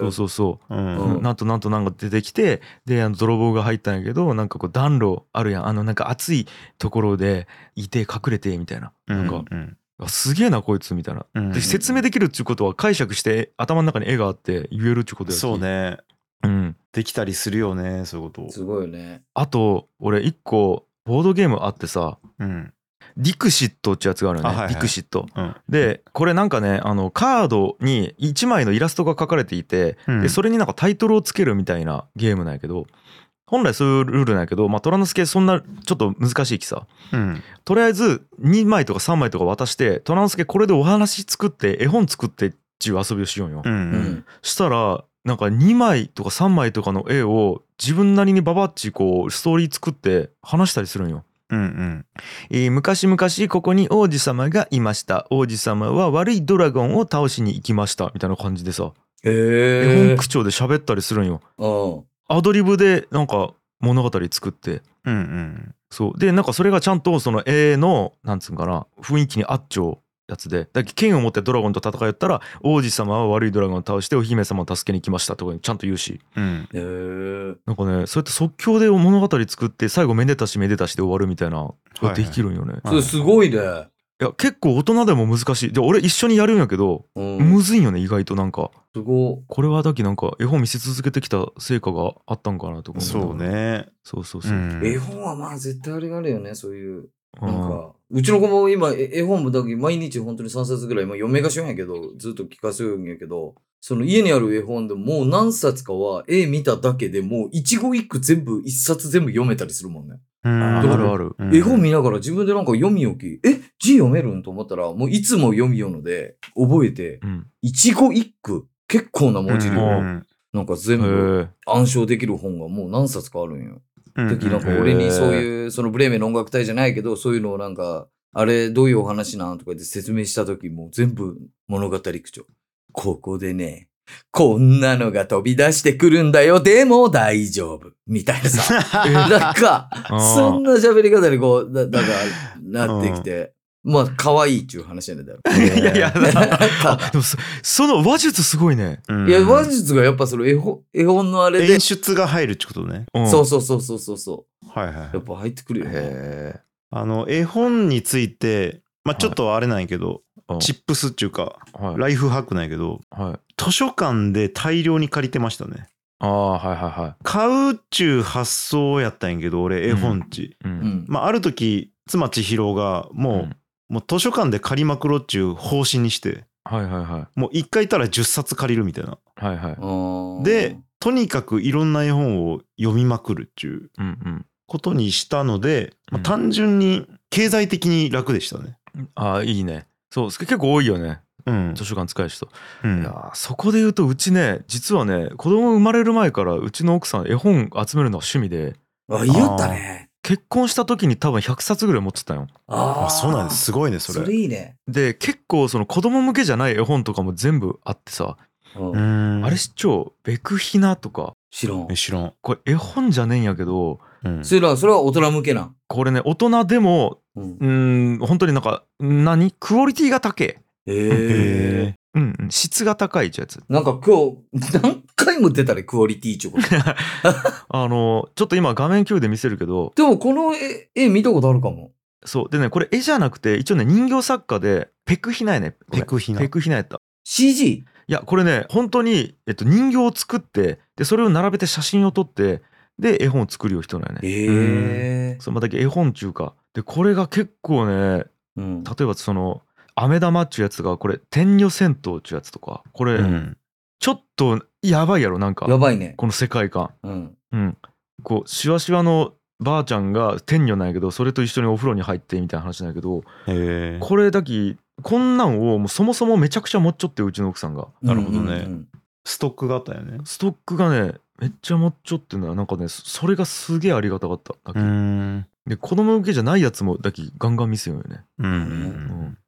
Speaker 1: そうそうそう。
Speaker 2: うん。
Speaker 3: うん。
Speaker 1: なんとなんとなんか出てきてであの泥棒が入ったんやけどなんかこう暖炉あるやん。あのなんか暑いところでいて隠れてみたいな。なんか、
Speaker 2: うん。
Speaker 1: あすげえなこいつみたいな。
Speaker 2: うん。
Speaker 1: で説明できるっていうことは解釈して頭の中に絵があって言えるっていうことやし。
Speaker 2: そう。ね。
Speaker 1: うん。
Speaker 2: できたりするよね。そういうこと。
Speaker 3: すごいよね。
Speaker 1: あと俺一個ボードゲームあってさ
Speaker 2: うん。
Speaker 1: ディクシットってやつがあるよね、
Speaker 2: あはいはい
Speaker 1: ディクシット。
Speaker 2: うん。
Speaker 1: でこれなんかねあのカードに1枚のイラストが描かれていて、
Speaker 2: うん
Speaker 1: でそれになんかタイトルをつけるみたいなゲームなんやけど本来そういうルールなんやけど、まあ、虎之助そんなちょっと難しいきさ
Speaker 2: うん。
Speaker 1: とりあえず2枚とか3枚とか渡して虎之助これでお話作って絵本作ってっていう遊びをしようよ。
Speaker 2: うん。う。
Speaker 3: うんん。
Speaker 1: したらなんか2枚とか3枚とかの絵を自分なりにババッチこうストーリー作って話したりするんよ。
Speaker 2: うん。うん。
Speaker 1: えー昔々ここに王子様がいました王子様は悪いドラゴンを倒しに行きましたみたいな感じでさ絵
Speaker 3: へ
Speaker 1: 本口調で喋ったりするんよ
Speaker 3: うん。
Speaker 1: アドリブでなんか物語作って
Speaker 2: うん。うん。
Speaker 1: そうでなんかそれがちゃんとその絵のなんつうんかな雰囲気に合っちゃうやつで。だ剣を持ってドラゴンと戦いよったら王子様は悪いドラゴンを倒してお姫様を助けに来ましたとかちゃんと言うし。
Speaker 2: うん。
Speaker 3: へー。
Speaker 1: なんかねそうやって即興で物語作って最後めでたしめでたしで終わるみたいな
Speaker 2: はいはい。
Speaker 1: できるんよね、い
Speaker 3: それすごいね。
Speaker 1: や結構大人でも難しい。で俺一緒にやるんやけど、
Speaker 3: うん。
Speaker 1: むずいんよね意外となんか。
Speaker 3: すご
Speaker 1: これはだけなんか絵本見せ続けてきた成果があったんかなとか思
Speaker 2: そうね。
Speaker 1: そうそうそう。う、
Speaker 2: ん
Speaker 3: い。絵本はまあ絶対あれがあるよね、そういう。
Speaker 1: う
Speaker 3: なんか、うちの子も今、え絵本もだけ毎日本当に3冊ぐらい、まあ、読めがしようんやけど、ずっと聞かせようんやけど、その家にある絵本でもう何冊かは絵見ただけでもう一語一句全部、一冊全部読めたりするもんね。
Speaker 2: うん。
Speaker 1: あるある。
Speaker 2: うん。
Speaker 3: 絵本見ながら自分でなんか読み置き、え？字読めるんと思ったら、もういつも読みようので、覚えて、
Speaker 1: うん。
Speaker 3: 一語一句、結構な文字量。を、
Speaker 2: うん。
Speaker 3: なんか全
Speaker 1: へ
Speaker 3: 部
Speaker 1: え
Speaker 3: 暗唱できる本がもう何冊かあるんよ。
Speaker 2: うん
Speaker 3: 時なんか俺にそういう、そのブレーメンの音楽隊じゃないけど、そういうのをなんか、あれどういうお話なんとか言って説明した時もう全部物語口調。ここでね、こんなのが飛び出してくるんだよ、でも大丈夫。みたいなさ。なんか、
Speaker 1: ー
Speaker 3: そんな喋り方でこう、だ、だから、なってきて。まあ、可愛いっていう話なんだよ。
Speaker 1: いやいやでもそその話術すごいね、
Speaker 2: うん。
Speaker 3: いや、話術がやっぱその絵本、絵本のあれで。
Speaker 2: 演、出が入るってことね。
Speaker 1: うん、
Speaker 3: そうそうそうそうそうそ。
Speaker 2: はいはいう
Speaker 3: やっぱ入ってくるよね。
Speaker 1: へ
Speaker 2: あの絵本についてまあちょっとあれなんやけど、
Speaker 1: え
Speaker 2: チップスっていうか
Speaker 1: はい。
Speaker 2: ライフハックなんやけど
Speaker 1: はい。
Speaker 2: 図書館で大量に借りてましたね。
Speaker 1: ああはいはいは
Speaker 2: 買うっちゅう発想やったんやけど俺絵本っち、
Speaker 1: い、う
Speaker 3: うんん。
Speaker 2: まあある時妻千尋がもう、
Speaker 1: うん
Speaker 2: もう図書館で借りまくろっちゅう方針にして
Speaker 1: はいはいはい。
Speaker 2: もう一回行ったら10冊借りるみたいな。
Speaker 1: はいはい。
Speaker 2: で、とにかくいろんな絵本を読みまくるっちゅう
Speaker 1: うん
Speaker 2: ことにしたので、まあ
Speaker 1: うん。
Speaker 2: 単純に経済的に楽でしたね。
Speaker 1: うんああいいね。そう結構多いよね。
Speaker 2: うん。
Speaker 1: 図書館使える人、
Speaker 2: うん。
Speaker 1: いやーそこで言うとうちね実はね子供生まれる前からうちの奥さん絵本集めるのは趣味で。
Speaker 3: あ、いいよったね。
Speaker 1: 結婚した時に多分100冊ぐらい持ってたよ。
Speaker 3: あ
Speaker 2: あそうなんです。すごいねそ
Speaker 3: そ
Speaker 2: れ
Speaker 3: れいいね。
Speaker 1: で結構その子供向けじゃない絵本とかも全部あってさ、
Speaker 3: うん。
Speaker 2: うん。
Speaker 1: あれ知っちゃうベクヒナとか。
Speaker 3: 知らん。
Speaker 2: え。知らん、
Speaker 1: これ絵本じゃねえんやけど
Speaker 2: うん。
Speaker 3: それは、それは大人向けなん？
Speaker 1: これね大人でも
Speaker 3: うん。
Speaker 1: うーん本当になんか何？クオリティが高い
Speaker 3: ええ。
Speaker 1: うんうん。質が高いってやつ。
Speaker 3: なんか今日、何回も出たね、クオリティちゅうこと。
Speaker 1: あのちょっと今画面共有で見せるけど。
Speaker 3: でもこの絵、絵見たことあるかも。
Speaker 1: そう。でねこれ絵じゃなくて一応ね人形作家でペクヒナやね。
Speaker 2: ペクヒナ。
Speaker 1: ペクヒナやった。
Speaker 3: CG?
Speaker 1: いやこれね本当に、えっと、人形を作ってでそれを並べて写真を撮ってで絵本を作るよ人なんやね。
Speaker 3: ええ。
Speaker 1: そうまあだけど絵本中か。でこれが結構ね
Speaker 3: うん。
Speaker 1: 例えばその飴玉っちゅうやつがこれ天女戦闘っちゅうやつとかこれ、
Speaker 2: うん。
Speaker 1: ちょっとやばいやろなんか。
Speaker 3: やばいね。
Speaker 1: この世界観。
Speaker 3: うん。
Speaker 1: うん。こうしわしわのばあちゃんが天女なんやけどそれと一緒にお風呂に入ってみたいな話なんやけど
Speaker 2: へえ。
Speaker 1: これだきこんなんをもうそもそもめちゃくちゃ持っちゃってうちの奥さんが。
Speaker 2: なるほどね。
Speaker 3: うんうんうん。
Speaker 2: ストックがあったよね。
Speaker 1: ストックがねめっちゃ持っちゃってんだよ。なんかねそれがすげえありがたかっただき
Speaker 2: ん。
Speaker 1: で子供向けじゃないやつもだきガンガン見せようよね。
Speaker 2: うんうんう
Speaker 1: うんん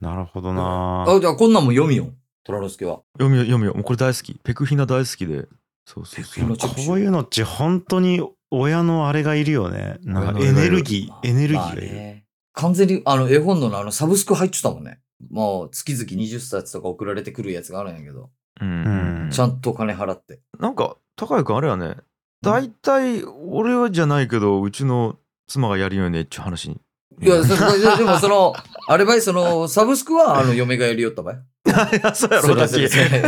Speaker 2: なるほどな。
Speaker 3: あ、じゃあこんなんも読みよ。虎之助は。
Speaker 1: 読みよ読みよ。もうこれ大好き。ペクヒナ大好きで。そうそうそう。
Speaker 2: こういうのっち本当に親のあれがいるよね。なんかエネルギーエネルギーがいる、
Speaker 3: ね。完全に、あの、絵本のあの、サブスク入っちゃったもんね。もう、月々20冊とか送られてくるやつがあるんやけど、
Speaker 1: うん、
Speaker 2: うん
Speaker 3: ちゃんと金払って。
Speaker 1: なんか高井君あれやね。大体俺はじゃないけどうちの妻がやるよねっちゅう話に
Speaker 3: いや、そ そでもその、あればい、その、サブスクは、あの、嫁がやりよったばい。
Speaker 1: いやそうやろだき
Speaker 3: それそれそれ
Speaker 1: え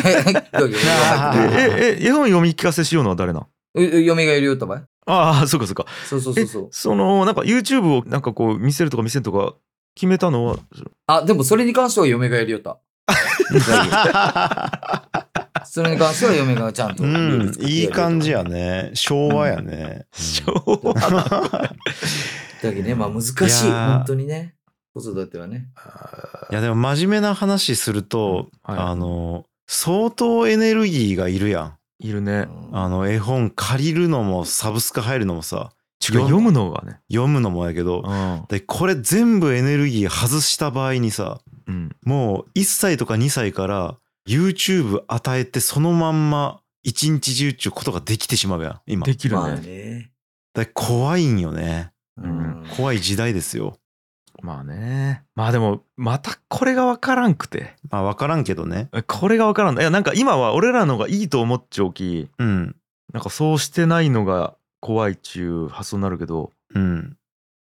Speaker 1: ええ絵本読み聞かせしようのは誰な
Speaker 3: 嫁がやりよったばい。
Speaker 1: ああそうかそうか
Speaker 3: そうそうそうそう。
Speaker 1: そのなんか YouTube をなんかこう見せるとか見せんとか決めたのは？
Speaker 3: あ、でもそれに関しては嫁がやりよった。それに関しては嫁がちゃんと
Speaker 2: うん。いい感じ
Speaker 3: や
Speaker 2: やね。昭和やね、
Speaker 1: 昭和。
Speaker 3: だけどね、まあ難しい。本当にね。子育てはね。
Speaker 2: いやでも真面目な話すると、
Speaker 1: はい。
Speaker 2: あの相当エネルギーがいるやん。
Speaker 1: いるね。
Speaker 2: あの絵本借りるのもサブスク入るのもさ
Speaker 1: 違う？読むのがね。
Speaker 2: 読むのもやけど
Speaker 1: うん。
Speaker 2: でこれ全部エネルギー外した場合にさ
Speaker 1: うん。
Speaker 2: もう1歳とか2歳から YouTube 与えてそのまんま一日中っちゅうことができてしまうやん今。
Speaker 3: まあ
Speaker 1: できるね。
Speaker 3: ね。
Speaker 2: だから怖いんよね。
Speaker 1: うん。
Speaker 2: 怖い時代ですよ。
Speaker 1: まあね。まあでもまたこれが分からんくて。
Speaker 2: まあ分からんけどね。
Speaker 1: これが分からん。いやなんか今は俺らのがいいと思っちゃおき
Speaker 2: うん。
Speaker 1: なんかそうしてないのが怖いっちゅう発想になるけど
Speaker 2: うん。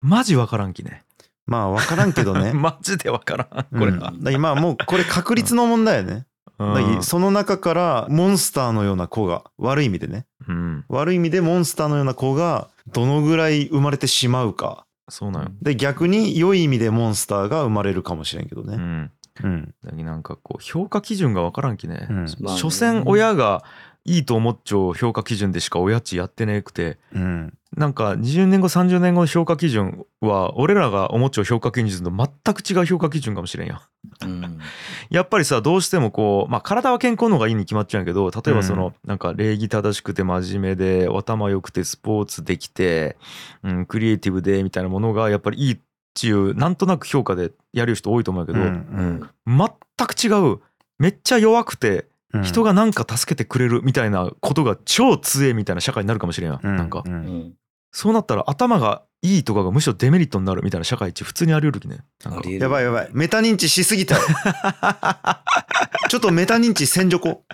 Speaker 1: マジ分からんきね。
Speaker 2: まあ分からんけどね。
Speaker 1: マジで分からんこれは、
Speaker 2: うん。だから今もうこれ確率の問題よね
Speaker 1: うん。
Speaker 2: その中からモンスターのような子が悪い意味でね。
Speaker 1: うん。
Speaker 2: 悪い意味でモンスターのような子がどのぐらい生まれてしまうか。
Speaker 1: そうなんよ、
Speaker 2: で逆に良い意味でモンスターが生まれるかもしれんけどね。
Speaker 1: うん、
Speaker 2: うん。
Speaker 1: なんかこう評価基準が分からんきね、
Speaker 2: うん。
Speaker 1: 所詮親がいいと思っちゃう評価基準でしかおやつやってねえくて。
Speaker 2: うん。
Speaker 1: なんか20年後30年後の評価基準は俺らが思っちゃう評価基準と全く違う評価基準かもしれんや。
Speaker 3: うん。
Speaker 1: やっぱりさどうしてもこうまあ体は健康の方がいいに決まっちゃうんやけど例えばその、
Speaker 2: うん。
Speaker 1: なんか礼儀正しくて真面目で頭良くてスポーツできて、うん、クリエイティブでみたいなものがやっぱりいいっていうなんとなく評価でやる人多いと思うけど、
Speaker 2: うん。
Speaker 3: うん。
Speaker 1: 全く違う。めっちゃ弱くて
Speaker 2: うん
Speaker 1: 人がなんか助けてくれるみたいなことが超強えみたいな社会になるかもしれんや、
Speaker 2: うん。
Speaker 1: なんか。
Speaker 2: う
Speaker 3: うん。ん。
Speaker 1: そうなったら頭がいいとかがむしろデメリットになるみたいな社会一普通にあり得るきね。
Speaker 2: やばいやばい。メタ認知しすぎた。よちょっとメタ認知せんじょこ。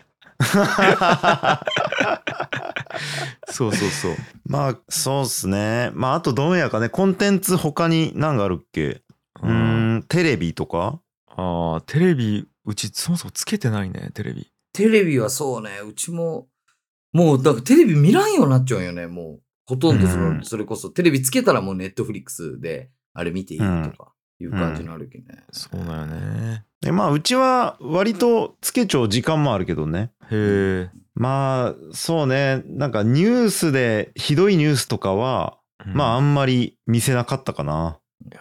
Speaker 1: そうそうそう。
Speaker 2: まあそうっすね。まああとどうやかね。コンテンツ他に何があるっけ？うーん。テレビとか？
Speaker 1: あーテレビうちそもそもつけてないねテレビ
Speaker 3: テレビはそうね、うちも、もう、だからテレビ見らんようになっちゃうんよね、もう。ほとんどその、
Speaker 2: うん。
Speaker 3: それこそ、テレビつけたらもうネットフリックスで、あれ見ていいとか、いう感じになるけどね。
Speaker 1: そうだよね。
Speaker 2: でまあうちは割とつけちゃう時間もあるけどね。
Speaker 1: へえ、
Speaker 2: まあそうね。なんかニュースでひどいニュースとかは、
Speaker 1: うん。
Speaker 2: まああんまり見せなかったかな。い
Speaker 1: や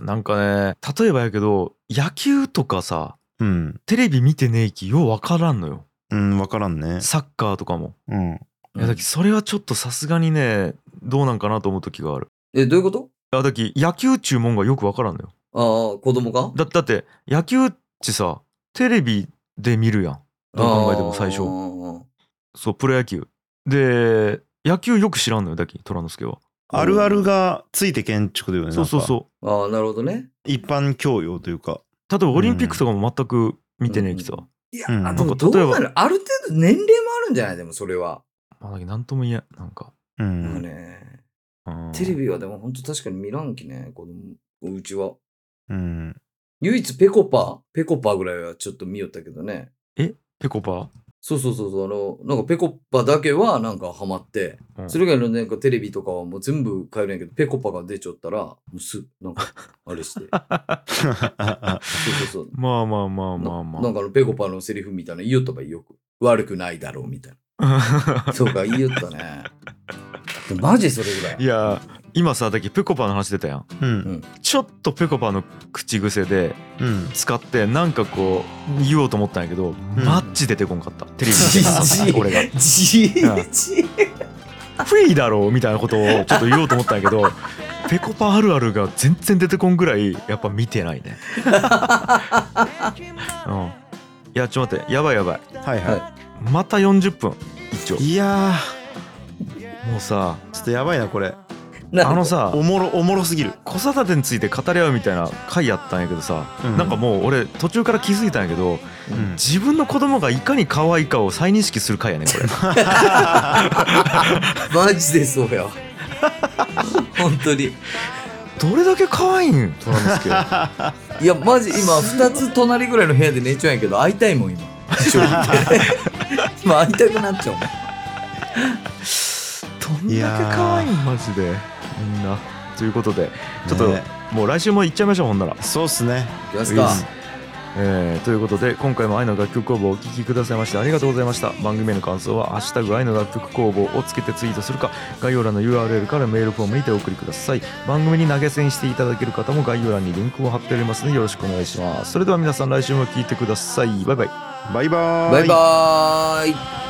Speaker 1: ーなんかね例えばやけど野球とかさ
Speaker 2: うん。
Speaker 1: テレビ見てねえきようわからんのよ。
Speaker 2: うん分からんね。
Speaker 1: サッカーとかも。
Speaker 2: うん。
Speaker 1: いやだきそれはちょっとさすがにねどうなんかなと思う時がある。
Speaker 3: え、どういうこと？
Speaker 1: いやだき野球っちゅうもんがよくわからんのよ。
Speaker 3: ああ、子供か
Speaker 1: だだって野球っちさテレビで見るやん。どう考えても最初。
Speaker 3: 初。
Speaker 1: そうプロ野球。で野球よく知らんのよだき虎之助は。
Speaker 2: あるあるがついて建築だよね
Speaker 1: そうそう
Speaker 2: う
Speaker 1: そう。
Speaker 3: ああ、なるほどね。
Speaker 2: 一般教養というか
Speaker 1: 例えばオリンピックとかも全く見てねえきさ、
Speaker 3: ういや、
Speaker 2: うん。
Speaker 3: あでもどう
Speaker 1: 例えば。
Speaker 3: なるある程度年齢もあるんじゃない？でもそれは。
Speaker 1: まあだけどなんとも言えんなんか、
Speaker 2: う
Speaker 3: なんね、
Speaker 1: うん。
Speaker 3: テレビはでも本当確かに見らんきね、子供、うちは。
Speaker 2: うん。
Speaker 3: 唯一ペコパペコパぐらいはちょっと見よったけどね。
Speaker 1: ペコパ？
Speaker 3: そうそうそうそう、あの、なんかペコパだけはなんかハマって、
Speaker 1: うん
Speaker 3: それ以外のなんかテレビとかはもう全部変えるんやけど、ペコパが出ちゃったら、もうす、なんか、あれして。そうそうそう。
Speaker 1: まあまあまあまあまあ
Speaker 3: ななんかあのペコパのセリフみたいな言いよったばいいよく。悪くないだろうみたいな。そうか、言いよったね。でもマジそれぐらい。
Speaker 1: いや今さだけペコパの話出たやん。
Speaker 2: うん。
Speaker 1: ちょっとペコパの口癖で
Speaker 2: うん。
Speaker 1: 使ってなんかこう言おうと思ったんやけど、マッチ出てこんかった。テレビ。で 俺が。
Speaker 3: じいじい「
Speaker 1: フェイだろ」うみたいなことをちょっと言おうと思ったんやけど ペコパあるあるが全然出てこんぐらいやっぱ見てないね。うん。いやちょっと待って。やばいやばい。
Speaker 2: はいは
Speaker 3: は
Speaker 1: また40分一応。
Speaker 2: いいや
Speaker 1: もうさ
Speaker 2: ーちょっとやばいなこれ
Speaker 1: あのさ
Speaker 2: おもろおもろすぎる。
Speaker 1: 子育てについて語り合うみたいな回やったんやけどさ、
Speaker 2: うん。
Speaker 1: なんかもう俺途中から気づいたんやけど
Speaker 2: うん。
Speaker 1: 自分の子供がいかに可愛いかを再認識する回やねこれ。
Speaker 3: マジでそうや。本当に。
Speaker 1: どれだけ可愛いん？虎之助
Speaker 3: いや、マジ今、二つ隣ぐらいの部屋で寝ちゃうんやけど、会いたいもん、今。一緒にいて。今、会いたくなっちゃうもん。
Speaker 1: どんだけ可愛いん？マジでみんな。ということでちょっと
Speaker 2: ね
Speaker 1: もう来週も行っちゃいましょうほんなら。
Speaker 2: そうっすね。
Speaker 3: いきますか。
Speaker 1: えーということで今回も愛の楽曲工房をお聴きくださいましてありがとうございました。番組への感想は「ハッシュタグ愛の楽曲工房」をつけてツイートするか概要欄の URL からメールフォームにてお送りください。番組に投げ銭していただける方も概要欄にリンクを貼っておりますのでよろしくお願いします。それでは皆さん来週も聴いてください。バイバイ。
Speaker 2: バイバー
Speaker 3: バイバーイ。